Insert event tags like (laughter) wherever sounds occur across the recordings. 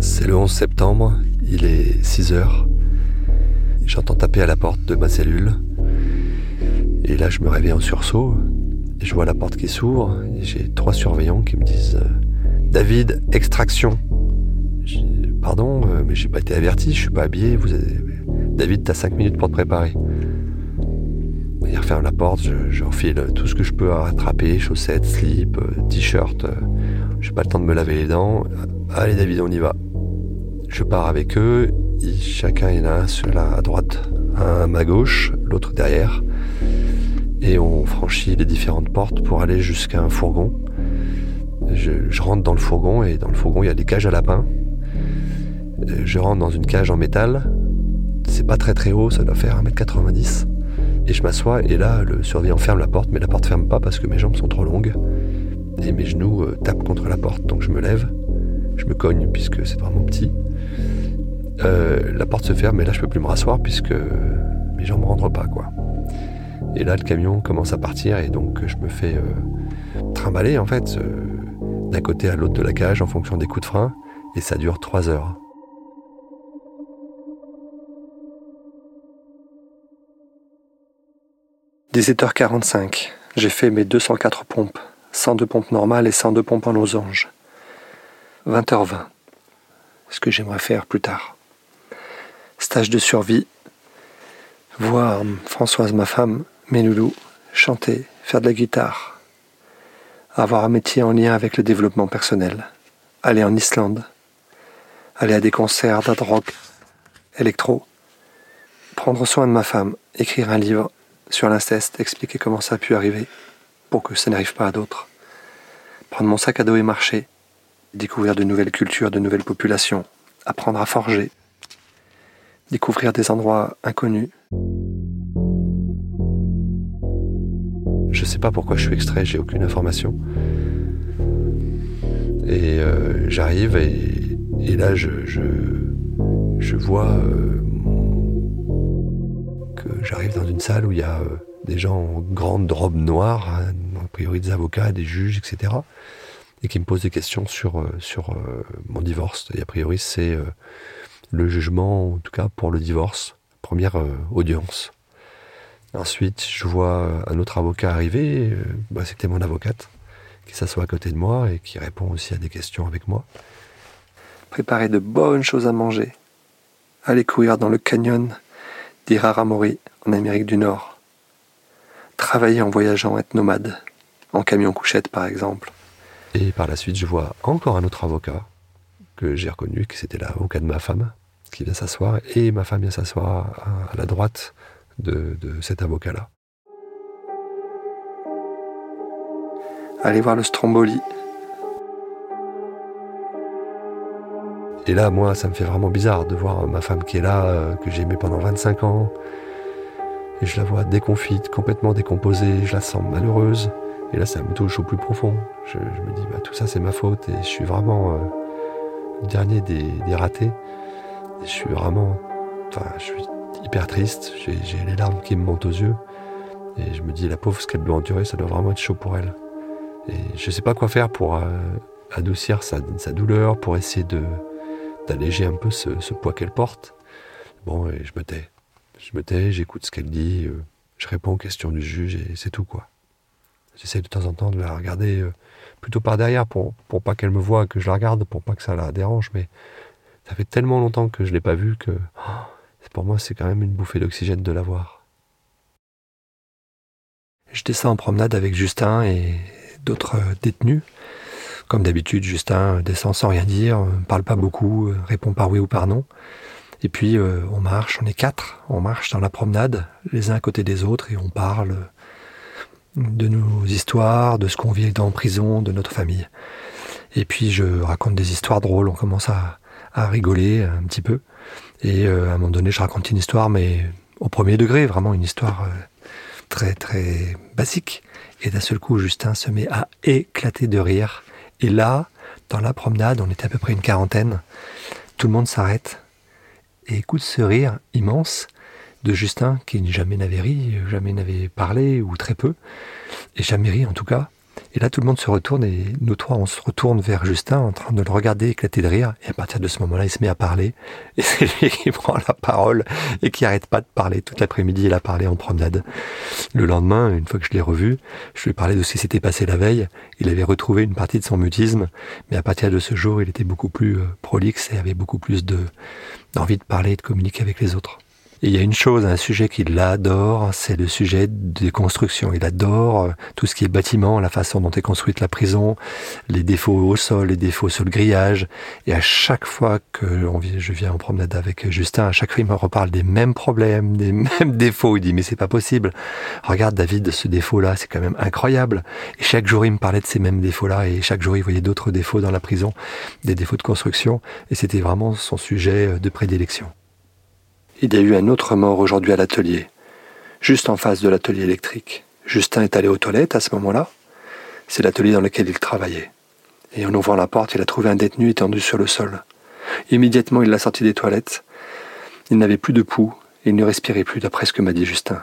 C'est le 11 septembre, il est 6 heures. J'entends taper à la porte de ma cellule. Et là, je me réveille en sursaut. Je vois la porte qui s'ouvre. J'ai trois surveillants qui me disent euh, David, extraction. Pardon, euh, mais j'ai pas été averti, je suis pas habillé. Vous David, t'as 5 minutes pour te préparer. Il referme la porte, j'enfile tout ce que je peux à rattraper, chaussettes, slip, euh, t-shirt. J'ai pas le temps de me laver les dents. Allez David, on y va. Je pars avec eux, chacun il y en a un seul à droite, un à ma gauche, l'autre derrière. Et on franchit les différentes portes pour aller jusqu'à un fourgon. Je, rentre dans le fourgon et dans le fourgon il y a des cages à lapins. Je rentre dans une cage en métal. C'est pas très très haut, ça doit faire 1m90. Et je m'assois et là le surveillant ferme la porte, mais la porte ferme pas parce que mes jambes sont trop longues. Et mes genoux euh, tapent contre la porte, donc je me lève. Je me cogne puisque c'est vraiment petit. Euh, la porte se ferme et là je peux plus me rasseoir puisque mes jambes ne rentrent pas. Et là le camion commence à partir et donc je me fais euh, trimballer en fait euh, d'un côté à l'autre de la cage en fonction des coups de frein et ça dure trois heures. « 17h45, j'ai fait mes 204 pompes, 102 pompes normales et 102 pompes en losange. 20h20, ce que j'aimerais faire plus tard. Stage de survie, voir Françoise, ma femme, mes loulous, chanter, faire de la guitare, avoir un métier en lien avec le développement personnel, aller en Islande, aller à des concerts d'art rock, électro, prendre soin de ma femme, écrire un livre sur l'inceste, expliquer comment ça a pu arriver pour que ça n'arrive pas à d'autres, prendre mon sac à dos et marcher, découvrir de nouvelles cultures, de nouvelles populations, apprendre à forger, découvrir des endroits inconnus. Je sais pas pourquoi je suis extrait, j'ai aucune information. Et euh, j'arrive et, là je, je, vois euh, que j'arrive dans une salle où il y a euh, des gens en grande robe noire, hein, a priori des avocats, des juges, etc. Et qui me posent des questions sur, sur mon divorce. Et a priori c'est le jugement, en tout cas pour le divorce, première euh, audience. Ensuite, je vois un autre avocat arriver, euh, bah, c'était mon avocate, qui s'assoit à côté de moi et qui répond aussi à des questions avec moi. Préparer de bonnes choses à manger. Aller courir dans le canyon d'Iraramori en Amérique du Nord. Travailler en voyageant, être nomade, en camion couchette par exemple. Et par la suite, je vois encore un autre avocat que j'ai reconnu, que c'était l'avocat de ma femme, qui vient s'asseoir, et ma femme vient s'asseoir à, la droite de, cet avocat-là. Allez voir le Stromboli. Et là, moi, ça me fait vraiment bizarre de voir ma femme qui est là, euh, que j'ai aimée pendant 25 ans. Et je la vois déconfite, complètement décomposée, je la sens malheureuse. Et là, ça me touche au plus profond. Je, me dis, bah, tout ça, c'est ma faute et je suis vraiment euh, le dernier des, ratés. Je suis vraiment. Enfin, je suis hyper triste. J'ai les larmes qui me montent aux yeux. Et je me dis, la pauvre, ce qu'elle doit endurer, ça doit vraiment être chaud pour elle. Et je ne sais pas quoi faire pour euh, adoucir sa, douleur, pour essayer d'alléger un peu ce, poids qu'elle porte. Bon, et je me tais. Je me tais, j'écoute ce qu'elle dit, euh, je réponds aux questions du juge et c'est tout, quoi. J'essaie de temps en temps de la regarder euh, plutôt par derrière pour, pour pas qu'elle me voie, que je la regarde, pour pas que ça la dérange, mais ça fait tellement longtemps que je ne l'ai pas vu que oh, pour moi c'est quand même une bouffée d'oxygène de la voir. Je descends en promenade avec Justin et d'autres euh, détenus. Comme d'habitude, Justin descend sans rien dire, parle pas beaucoup, euh, répond par oui ou par non. Et puis euh, on marche, on est quatre, on marche dans la promenade, les uns à côté des autres, et on parle de nos histoires, de ce qu'on vit en prison, de notre famille. Et puis je raconte des histoires drôles, on commence à, à rigoler un petit peu. Et euh, à un moment donné, je raconte une histoire, mais au premier degré, vraiment une histoire euh, très très basique. Et d'un seul coup, Justin se met à éclater de rire. Et là, dans la promenade, on était à peu près une quarantaine. Tout le monde s'arrête et écoute ce rire immense de Justin qui jamais n'avait ri, jamais n'avait parlé ou très peu, et jamais ri en tout cas. Et là, tout le monde se retourne et nous trois, on se retourne vers Justin en train de le regarder éclater de rire. Et à partir de ce moment-là, il se met à parler. Et (laughs) c'est lui qui prend la parole et qui arrête pas de parler. Toute l'après-midi, il a parlé en promenade. Le lendemain, une fois que je l'ai revu, je lui ai parlé de ce qui s'était passé la veille. Il avait retrouvé une partie de son mutisme. Mais à partir de ce jour, il était beaucoup plus euh, prolixe et avait beaucoup plus de, d'envie de parler et de communiquer avec les autres il y a une chose, un sujet qu'il adore, c'est le sujet des constructions. Il adore euh, tout ce qui est bâtiment, la façon dont est construite la prison, les défauts au sol, les défauts sur le grillage. Et à chaque fois que je viens en promenade avec Justin, à chaque fois il me reparle des mêmes problèmes, des (laughs) mêmes défauts. Il dit mais c'est pas possible. Regarde David, ce défaut-là, c'est quand même incroyable. Et chaque jour il me parlait de ces mêmes défauts-là et chaque jour il voyait d'autres défauts dans la prison, des défauts de construction. Et c'était vraiment son sujet de prédilection. Il y a eu un autre mort aujourd'hui à l'atelier, juste en face de l'atelier électrique. Justin est allé aux toilettes à ce moment-là. C'est l'atelier dans lequel il travaillait. Et en ouvrant la porte, il a trouvé un détenu étendu sur le sol. Immédiatement, il l'a sorti des toilettes. Il n'avait plus de pouls et il ne respirait plus, d'après ce que m'a dit Justin.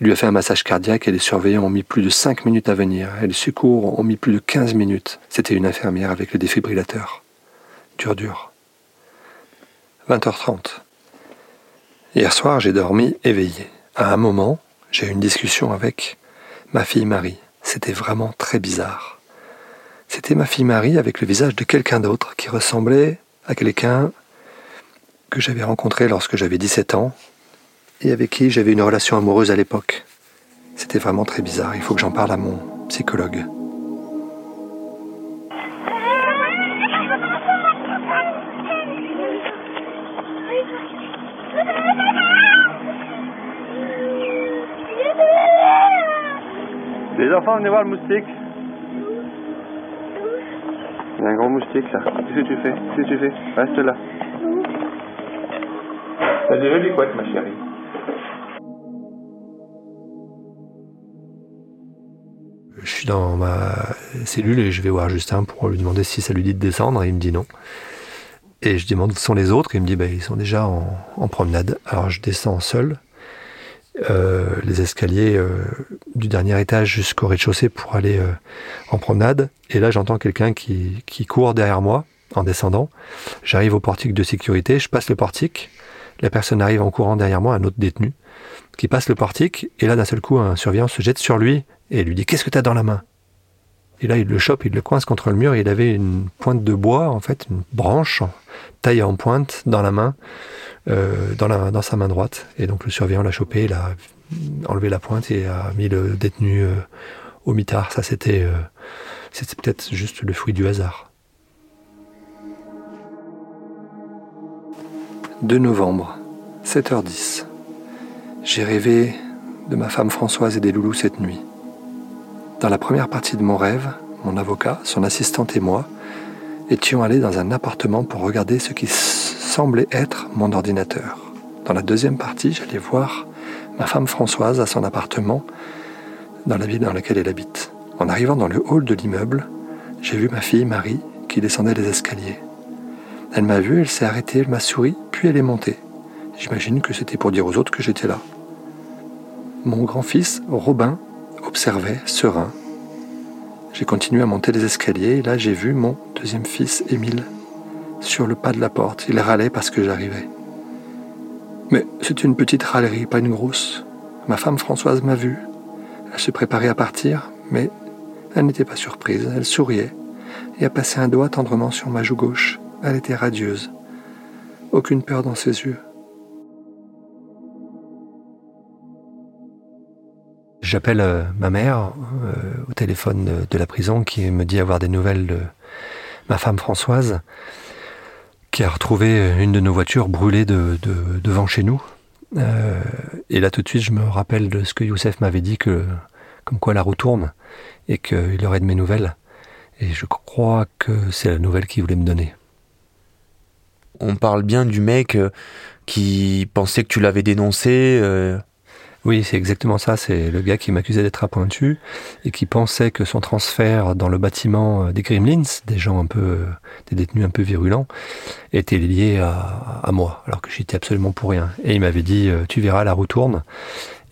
Il lui a fait un massage cardiaque et les surveillants ont mis plus de 5 minutes à venir et les secours ont mis plus de 15 minutes. C'était une infirmière avec le défibrillateur. Dur, dur. 20h30. Hier soir, j'ai dormi éveillé. À un moment, j'ai eu une discussion avec ma fille Marie. C'était vraiment très bizarre. C'était ma fille Marie avec le visage de quelqu'un d'autre qui ressemblait à quelqu'un que j'avais rencontré lorsque j'avais 17 ans et avec qui j'avais une relation amoureuse à l'époque. C'était vraiment très bizarre. Il faut que j'en parle à mon psychologue. Les enfants, venez voir le moustique. Il y a un gros moustique là. Qu'est-ce que tu fais? Qu'est-ce que tu fais? Reste là. T'as des jolies couettes, ma chérie? Je suis dans ma cellule et je vais voir Justin pour lui demander si ça lui dit de descendre et il me dit non. Et je demande où sont les autres? Et il me dit bah, ils sont déjà en, en promenade. Alors je descends seul euh, les escaliers euh, du dernier étage jusqu'au rez-de-chaussée pour aller euh, en promenade. Et là, j'entends quelqu'un qui, qui court derrière moi en descendant. J'arrive au portique de sécurité, je passe le portique. La personne arrive en courant derrière moi, un autre détenu, qui passe le portique. Et là, d'un seul coup, un surveillant se jette sur lui et lui dit Qu'est-ce que tu as dans la main? Et là, il le chope, il le coince contre le mur. Et il avait une pointe de bois, en fait, une branche taillée en pointe dans la main. Euh, dans, sa main droite. Et donc le surveillant l'a chopé, il a enlevé la pointe et a mis le détenu euh, au mitard. Ça, c'était euh, c'était peut-être juste le fruit du hasard. 2 novembre, 7h10. J'ai rêvé de ma femme Françoise et des loulous cette nuit. Dans la première partie de mon rêve, mon avocat, son assistante et moi étions allés dans un appartement pour regarder ce qui semblait être mon ordinateur. Dans la deuxième partie, j'allais voir ma femme Françoise à son appartement dans la ville dans laquelle elle habite. En arrivant dans le hall de l'immeuble, j'ai vu ma fille Marie qui descendait les escaliers. Elle m'a vu, elle s'est arrêtée, elle m'a souri, puis elle est montée. J'imagine que c'était pour dire aux autres que j'étais là. Mon grand-fils, Robin, observait, serein. J'ai continué à monter les escaliers et là j'ai vu mon deuxième fils, Émile, sur le pas de la porte. Il râlait parce que j'arrivais. Mais c'était une petite râlerie, pas une grosse. Ma femme Françoise m'a vu. Elle se préparait à partir, mais elle n'était pas surprise. Elle souriait et a passé un doigt tendrement sur ma joue gauche. Elle était radieuse. Aucune peur dans ses yeux. J'appelle euh, ma mère euh, au téléphone de la prison qui me dit avoir des nouvelles de ma femme Françoise qui a retrouvé une de nos voitures brûlée de, devant chez nous. Euh, et là, tout de suite, je me rappelle de ce que Youssef m'avait dit, que, comme quoi la roue tourne et qu'il aurait de mes nouvelles. Et je crois que c'est la nouvelle qu'il voulait me donner. On parle bien du mec qui pensait que tu l'avais dénoncé. Oui, c'est exactement ça. C'est le gars qui m'accusait d'être pointu et qui pensait que son transfert dans le bâtiment euh, des Gremlins, des gens un peu, euh, des détenus un peu virulents, était lié à, moi, alors que j'étais absolument pour rien. Et il m'avait dit, euh, tu verras, la roue tourne.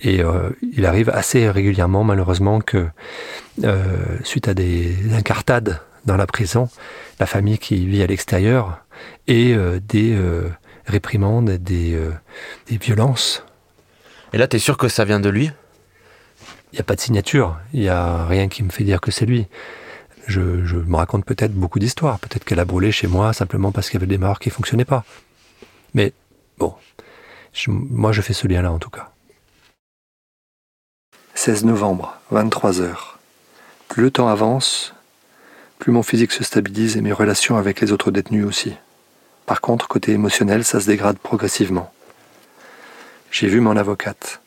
Et il arrive assez régulièrement, malheureusement, que suite à des incartades dans la prison, la famille qui vit à l'extérieur et des réprimandes, des, des violences. Et là, tu es sûr que ça vient de lui? Il n'y a pas de signature, il n'y a rien qui me fait dire que c'est lui. Je, me raconte peut-être beaucoup d'histoires. Peut-être qu'elle a brûlé chez moi simplement parce qu'il y avait des morts qui ne fonctionnaient pas. Mais bon, moi je fais ce lien-là en tout cas. 16 novembre, 23 heures. Plus le temps avance, plus mon physique se stabilise et mes relations avec les autres détenus aussi. Par contre, côté émotionnel, ça se dégrade progressivement. J'ai vu mon avocate,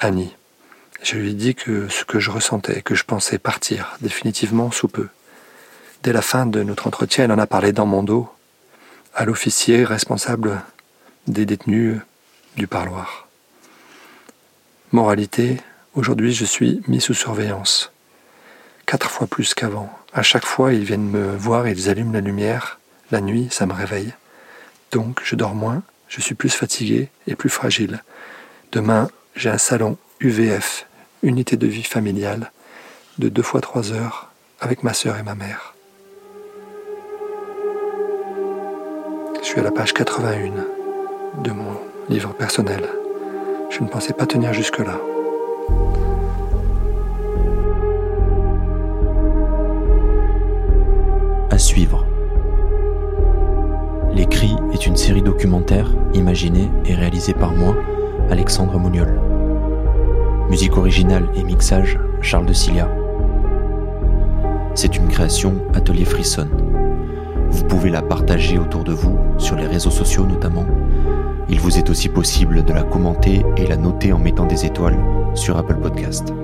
Annie. Je lui ai dit que ce que je ressentais, que je pensais partir définitivement sous peu. Dès la fin de notre entretien, elle en a parlé dans mon dos, à l'officier responsable des détenus du parloir. Moralité, aujourd'hui je suis mis sous surveillance. Quatre fois plus qu'avant. À chaque fois, ils viennent me voir ils allument la lumière. La nuit, ça me réveille. Donc, je dors moins, je suis plus fatigué et plus fragile. Demain, j'ai un salon UVF, unité de vie familiale, de deux fois trois heures avec ma sœur et ma mère. Je suis à la page 81 de mon livre personnel. Je ne pensais pas tenir jusque-là. Documentaire imaginée et réalisée par moi, Alexandre Mouniol. Musique originale et mixage, Charles de Cilia. C'est une création Atelier Frisson. Vous pouvez la partager autour de vous, sur les réseaux sociaux notamment, il vous est aussi possible de la commenter et la noter en mettant des étoiles sur Apple Podcast.